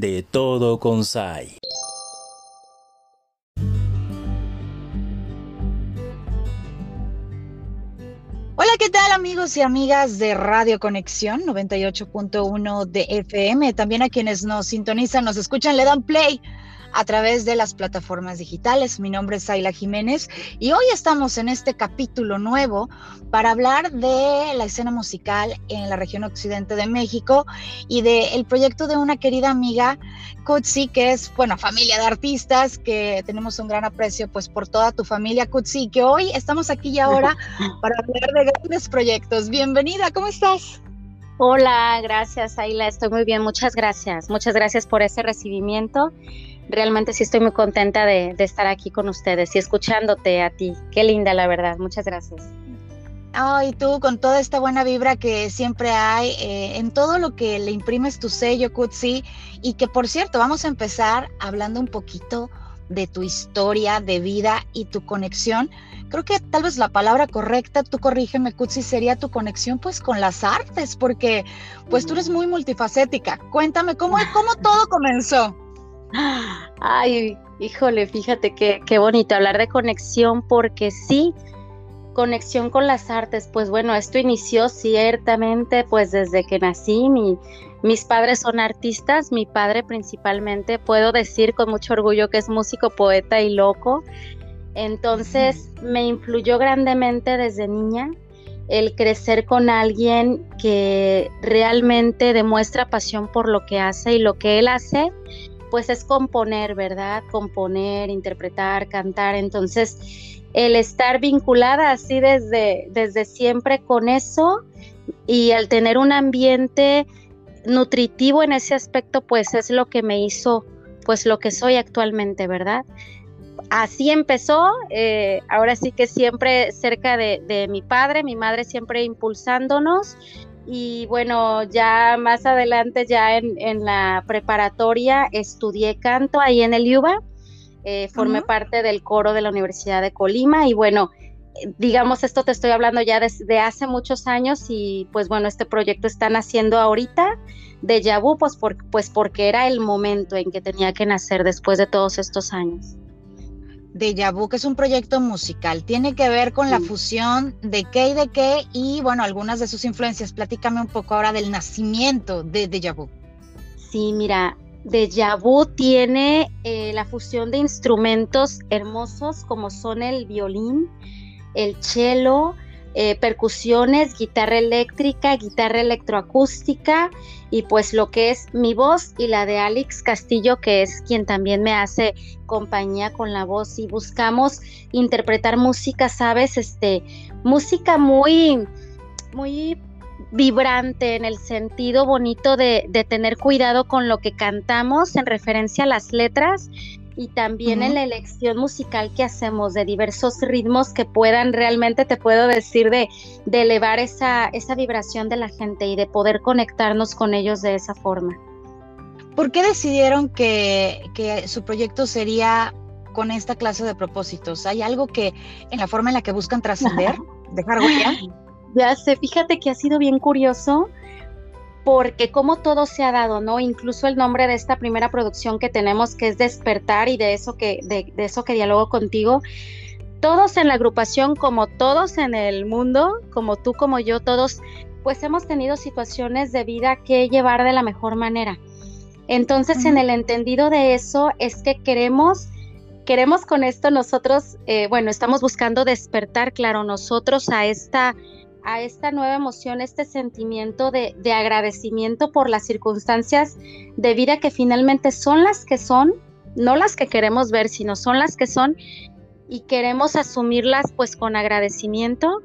de todo con SAI. Hola, ¿qué tal amigos y amigas de Radio Conexión 98.1 de FM? También a quienes nos sintonizan, nos escuchan, le dan play a través de las plataformas digitales. Mi nombre es Ayla Jiménez y hoy estamos en este capítulo nuevo para hablar de la escena musical en la región occidente de México y del proyecto de una querida amiga, Kutsi, que es, bueno, familia de artistas, que tenemos un gran aprecio pues por toda tu familia, Kutsi, que hoy estamos aquí y ahora para hablar de grandes proyectos. Bienvenida, ¿cómo estás? Hola, gracias Ayla, estoy muy bien, muchas gracias, muchas gracias por ese recibimiento realmente sí estoy muy contenta de, estar aquí con ustedes y escuchándote a ti. Qué linda, la verdad. Muchas gracias. Ay, tú con toda esta buena vibra que siempre hay eh, en todo lo que le imprimes tu sello, Kutsi, y que por cierto, vamos a empezar hablando un poquito de tu historia de vida y tu conexión. Creo que tal vez la palabra correcta, tú corrígeme, Kutsi, sería tu conexión pues con las artes, porque pues tú eres muy multifacética. Cuéntame, ¿cómo, cómo todo comenzó? Ay, híjole, fíjate que, qué bonito hablar de conexión porque sí, conexión con las artes, pues bueno, esto inició ciertamente pues desde que nací, mis padres son artistas, mi padre principalmente, puedo decir con mucho orgullo que es músico, poeta y loco, entonces me influyó grandemente desde niña el crecer con alguien que realmente demuestra pasión por lo que hace y lo que él hace pues es componer, ¿verdad? Componer, interpretar, cantar. Entonces, el estar vinculada así desde, desde siempre con eso y al tener un ambiente nutritivo en ese aspecto, pues es lo que me hizo, pues lo que soy actualmente, ¿verdad? Así empezó, eh, ahora sí que siempre cerca de, de mi padre, mi madre siempre impulsándonos y bueno, ya más adelante, ya en, la preparatoria, estudié canto ahí en el IUBA, eh, formé parte del coro de la Universidad de Colima y bueno, digamos, esto te estoy hablando ya desde hace muchos años y pues bueno, este proyecto está naciendo ahorita de Yabu, pues, pues porque era el momento en que tenía que nacer después de todos estos años de Yabu, que es un proyecto musical. Tiene que ver con la fusión de qué y de qué y, bueno, algunas de sus influencias. Platícame un poco ahora del nacimiento de Deja Vu. Sí, mira, Deja Vu tiene eh, la fusión de instrumentos hermosos como son el violín, el cello, eh, percusiones, guitarra eléctrica, guitarra electroacústica y pues lo que es mi voz y la de Alex Castillo, que es quien también me hace compañía con la voz. Y buscamos interpretar música, sabes, este, música muy, muy vibrante en el sentido bonito de, de, tener cuidado con lo que cantamos en referencia a las letras y también en la elección musical que hacemos de diversos ritmos que puedan realmente, te puedo decir, de, de elevar esa, esa vibración de la gente y de poder conectarnos con ellos de esa forma. ¿Por qué decidieron que, que su proyecto sería con esta clase de propósitos? ¿Hay algo que en la forma en la que buscan trascender, dejar huella? Ya sé, fíjate que ha sido bien curioso porque como todo se ha dado, ¿no? Incluso el nombre de esta primera producción que tenemos, que es Despertar y de eso que, de, eso que dialogo contigo, todos en la agrupación, como todos en el mundo, como tú, como yo, todos, pues hemos tenido situaciones de vida que llevar de la mejor manera. Entonces, en el entendido de eso, es que queremos, queremos con esto nosotros, eh, bueno, estamos buscando despertar, claro, nosotros a esta a esta nueva emoción, este sentimiento de, agradecimiento por las circunstancias de vida que finalmente son las que son, no las que queremos ver, sino son las que son y queremos asumirlas pues con agradecimiento.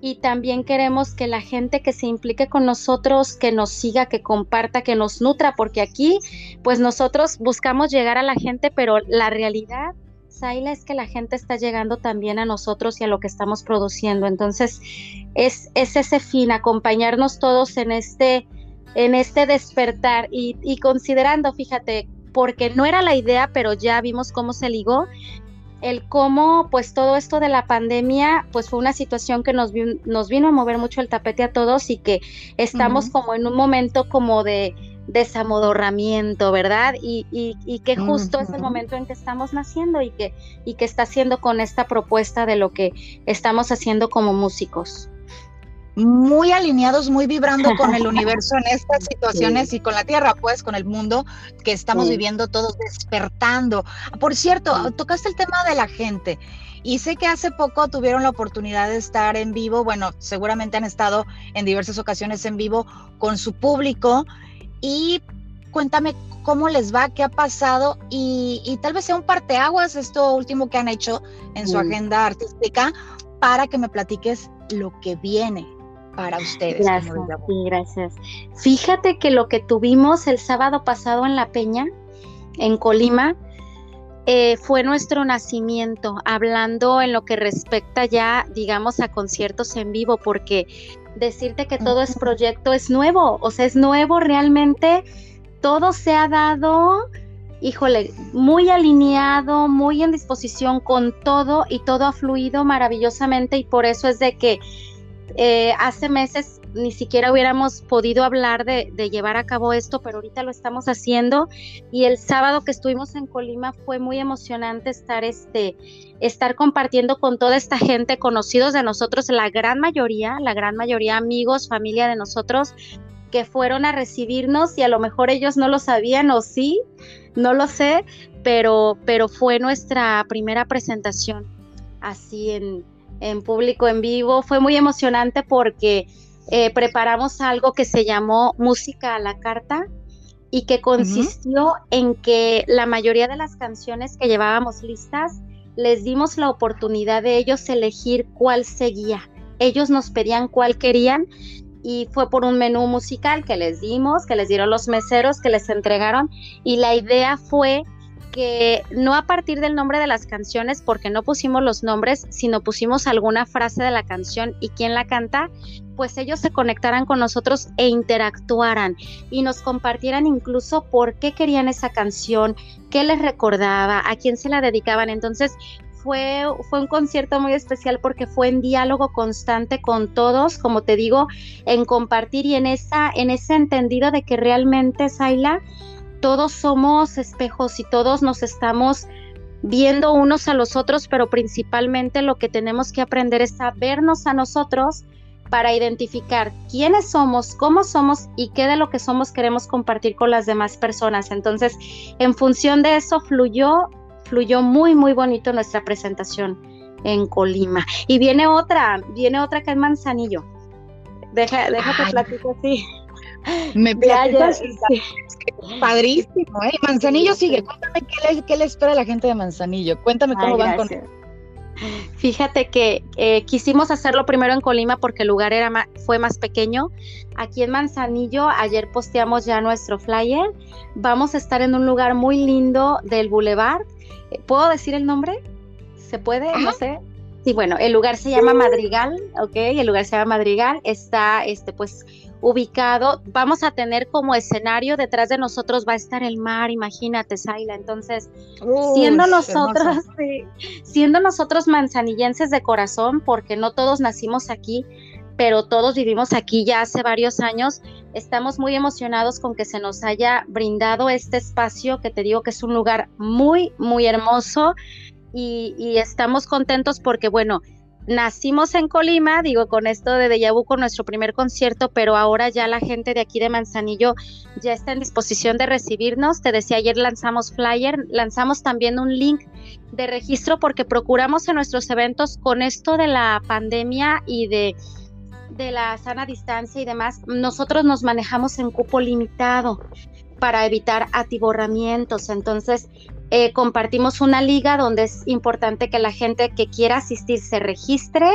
Y también queremos que la gente que se implique con nosotros, que nos siga, que comparta, que nos nutra, porque aquí pues nosotros buscamos llegar a la gente, pero la realidad Saila, es que la gente está llegando también a nosotros y a lo que estamos produciendo. Entonces, es, ese fin, acompañarnos todos en este, en este despertar y, considerando, fíjate, porque no era la idea, pero ya vimos cómo se ligó, el cómo, pues todo esto de la pandemia, pues fue una situación que nos, nos vino a mover mucho el tapete a todos y que estamos como en un momento como de desamodorramiento, ¿verdad? Y, y, que justo es el momento en que estamos naciendo y que, y que está haciendo con esta propuesta de lo que estamos haciendo como músicos. Muy alineados, muy vibrando con el universo en estas situaciones y con la Tierra, pues, con el mundo que estamos viviendo todos despertando. Por cierto, tocaste el tema de la gente y sé que hace poco tuvieron la oportunidad de estar en vivo, bueno, seguramente han estado en diversas ocasiones en vivo con su público y cuéntame cómo les va, qué ha pasado y, tal vez sea un parteaguas esto último que han hecho en su agenda artística para que me platiques lo que viene para ustedes. Gracias, gracias. Fíjate que lo que tuvimos el sábado pasado en La Peña, en Colima, eh, fue nuestro nacimiento, hablando en lo que respecta ya, digamos, a conciertos en vivo, porque decirte que todo es proyecto es nuevo, o sea, es nuevo realmente, todo se ha dado, híjole, muy alineado, muy en disposición con todo y todo ha fluido maravillosamente y por eso es de que eh, hace meses ni siquiera hubiéramos podido hablar de, llevar a cabo esto, pero ahorita lo estamos haciendo. Y el sábado que estuvimos en Colima fue muy emocionante estar, este, estar compartiendo con toda esta gente, conocidos de nosotros, la gran mayoría, la gran mayoría amigos, familia de nosotros, que fueron a recibirnos y a lo mejor ellos no lo sabían o sí, no lo sé, pero, pero fue nuestra primera presentación así en, en público, en vivo. Fue muy emocionante porque eh, preparamos algo que se llamó Música a la Carta y que consistió en que la mayoría de las canciones que llevábamos listas les dimos la oportunidad de ellos elegir cuál seguía. Ellos nos pedían cuál querían y fue por un menú musical que les dimos, que les dieron los meseros, que les entregaron y la idea fue que no a partir del nombre de las canciones, porque no pusimos los nombres, sino pusimos alguna frase de la canción y quién la canta, pues ellos se conectaran con nosotros e interactuaran y nos compartieran incluso por qué querían esa canción, qué les recordaba, a quién se la dedicaban. Entonces fue, fue un concierto muy especial porque fue en diálogo constante con todos, como te digo, en compartir y en, esa, en ese entendido de que realmente, Saila, todos somos espejos y todos nos estamos viendo unos a los otros, pero principalmente lo que tenemos que aprender es a vernos a nosotros para identificar quiénes somos, cómo somos y qué de lo que somos queremos compartir con las demás personas. Entonces, en función de eso fluyó, fluyó muy, muy bonito nuestra presentación en Colima. Y viene otra, viene otra que es Manzanillo. Deja, déjate platico así. Me platicas, padrísimo, ¿eh? Manzanillo sigue. Cuéntame qué le, espera a la gente de Manzanillo. Cuéntame cómo van con. Fíjate que eh, quisimos hacerlo primero en Colima porque el lugar era fue más pequeño. Aquí en Manzanillo, ayer posteamos ya nuestro flyer. Vamos a estar en un lugar muy lindo del Boulevard. Eh, ¿Puedo decir el nombre? ¿Se puede? No sé. Sí, bueno, el lugar se llama Madrigal, ¿ok? El lugar se llama Madrigal. Está, este, pues, ubicado, vamos a tener como escenario detrás de nosotros va a estar el mar, imagínate, Saila. Entonces, siendo nosotros, siendo nosotros manzanillenses de corazón, porque no todos nacimos aquí, pero todos vivimos aquí ya hace varios años, estamos muy emocionados con que se nos haya brindado este espacio, que te digo que es un lugar muy, muy hermoso. Y, y estamos contentos porque, bueno, nacimos en Colima, digo, con esto de Deja con nuestro primer concierto, pero ahora ya la gente de aquí de Manzanillo ya está en disposición de recibirnos. Te decía, ayer lanzamos flyer, lanzamos también un link de registro porque procuramos en nuestros eventos con esto de la pandemia y de de la sana distancia y demás, nosotros nos manejamos en cupo limitado para evitar atiborramientos. Entonces, eh, compartimos una liga donde es importante que la gente que quiera asistir se registre,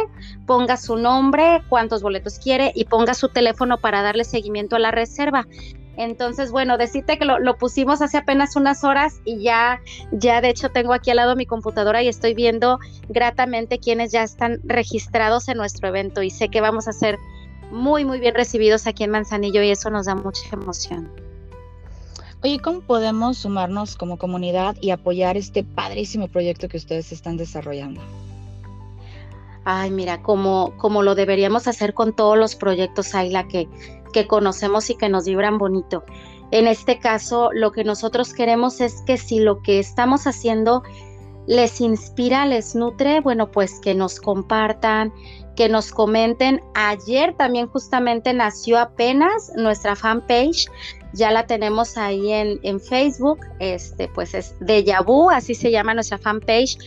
ponga su nombre, cuántos boletos quiere y ponga su teléfono para darle seguimiento a la reserva. Entonces, bueno, decirte que lo, pusimos hace apenas unas horas y ya, ya de hecho tengo aquí al lado mi computadora y estoy viendo gratamente quienes ya están registrados en nuestro evento y sé que vamos a ser muy, muy bien recibidos aquí en Manzanillo y eso nos da mucha emoción. Oye, ¿cómo podemos sumarnos como comunidad y apoyar este padrísimo proyecto que ustedes están desarrollando? Ay, mira, como, como lo deberíamos hacer con todos los proyectos, Ayla, que, que conocemos y que nos vibran bonito. en este caso, lo que nosotros queremos es que si lo que estamos haciendo les inspira, les nutre, bueno, pues que nos compartan, que nos comenten. Ayer también justamente nació apenas nuestra fanpage, ya la tenemos ahí en, en Facebook, este, pues es de Vu, así se llama nuestra fanpage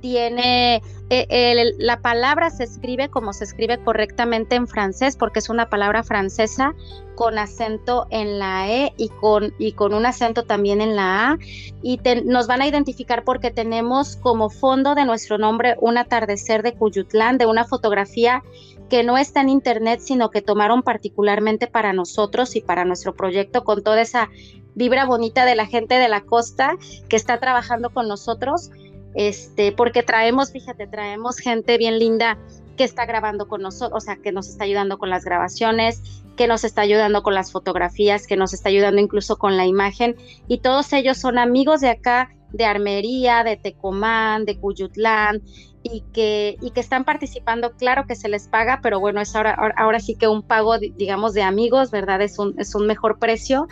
tiene, eh, la palabra se escribe como se escribe correctamente en francés, porque es una palabra francesa con acento en la E y con, y con un acento también en la A. Y nos van a identificar porque tenemos como fondo de nuestro nombre un atardecer de Cuyutlán, de una fotografía que no está en internet, sino que tomaron particularmente para nosotros y para nuestro proyecto con toda esa vibra bonita de la gente de la costa que está trabajando con nosotros este, porque traemos, fíjate, traemos gente bien linda que está grabando con nosotros, o sea, que nos está ayudando con las grabaciones, que nos está ayudando con las fotografías, que nos está ayudando incluso con la imagen, y todos ellos son amigos de acá, de Armería, de Tecomán, de Cuyutlán, y que, y que están participando, claro que se les paga, pero bueno, es ahora, ahora sí que un pago, digamos, de amigos, ¿verdad? Es un, es un mejor precio.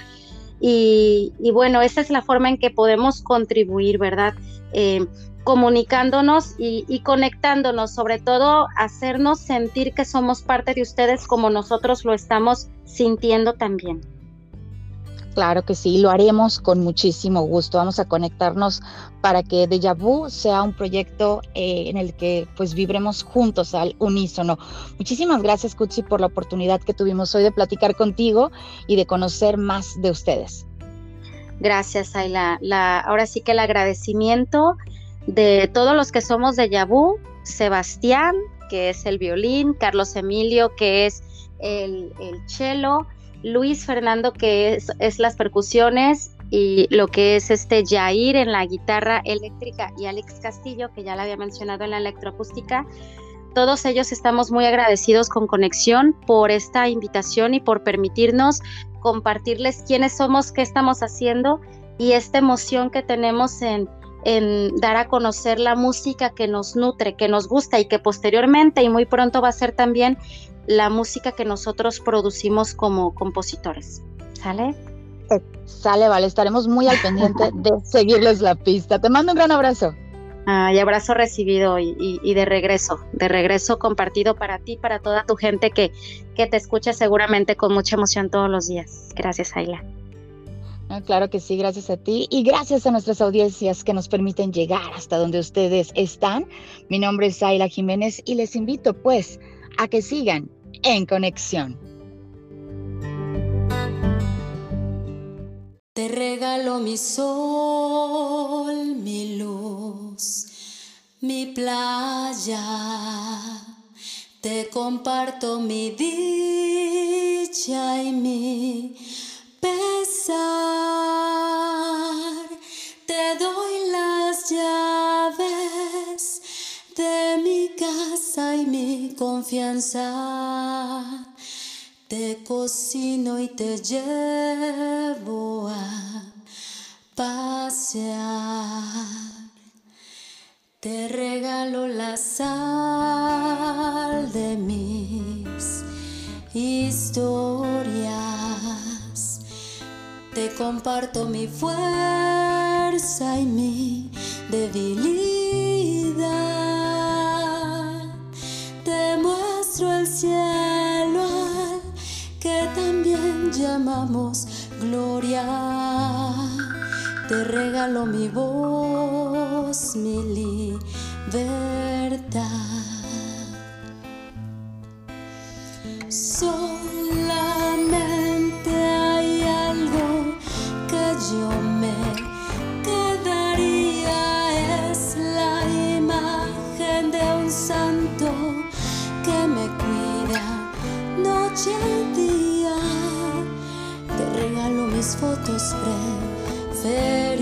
Y, y bueno, esa es la forma en que podemos contribuir, ¿verdad? Eh, comunicándonos y, conectándonos, sobre todo hacernos sentir que somos parte de ustedes como nosotros lo estamos sintiendo también. Claro que sí, lo haremos con muchísimo gusto. Vamos a conectarnos para que Deja Vu sea un proyecto eh, en el que pues vibremos juntos al unísono. Muchísimas gracias, Kutsi, por la oportunidad que tuvimos hoy de platicar contigo y de conocer más de ustedes. Gracias, Ayla. La, ahora sí que el agradecimiento de todos los que somos de Yabú, Sebastián, que es el violín, Carlos Emilio, que es el, el cello, Luis Fernando, que es, las percusiones, y lo que es este Jair en la guitarra eléctrica y Alex Castillo, que ya la había mencionado en la electroacústica. Todos ellos estamos muy agradecidos con Conexión por esta invitación y por permitirnos compartirles quiénes somos, qué estamos haciendo y esta emoción que tenemos en, en dar a conocer la música que nos nutre, que nos gusta y que posteriormente y muy pronto va a ser también la música que nosotros producimos como compositores. ¿Sale? Eh, sale, vale, estaremos muy al pendiente de seguirles la pista. Te mando un gran abrazo. y abrazo recibido y, y, de regreso, de regreso compartido para ti, para toda tu gente que, que te escucha seguramente con mucha emoción todos los días. Gracias, Ayla. Claro que sí, gracias a ti y gracias a nuestras audiencias que nos permiten llegar hasta donde ustedes están. Mi nombre es Ayla Jiménez y les invito pues a que sigan en conexión. Te regalo mi sol, mi luz, mi playa. Te comparto mi dicha y mi te mi confianza. Te cocino y te llevo a pasear. Te regalo la sal de mis historias. Te comparto mi fuerza y mi debilidad. Llamamos gloria. Te regalo mi voz, mi libertad. fotos pré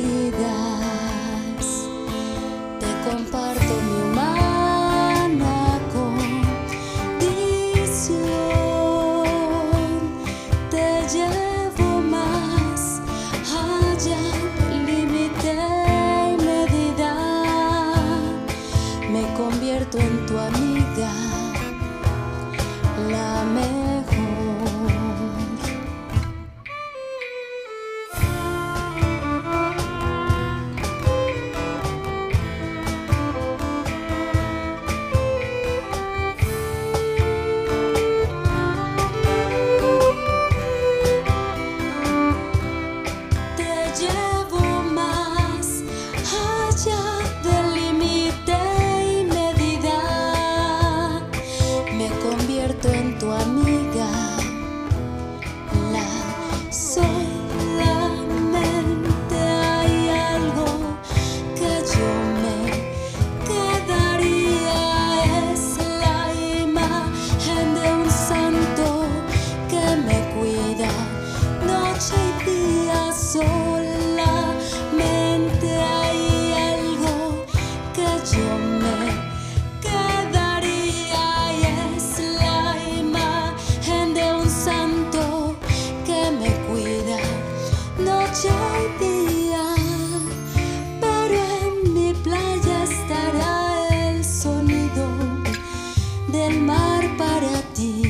del mar para ti.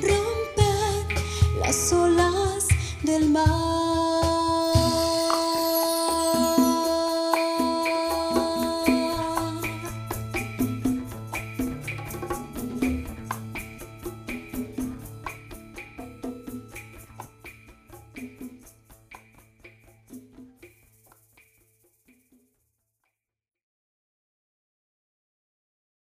Rompe las olas del mar.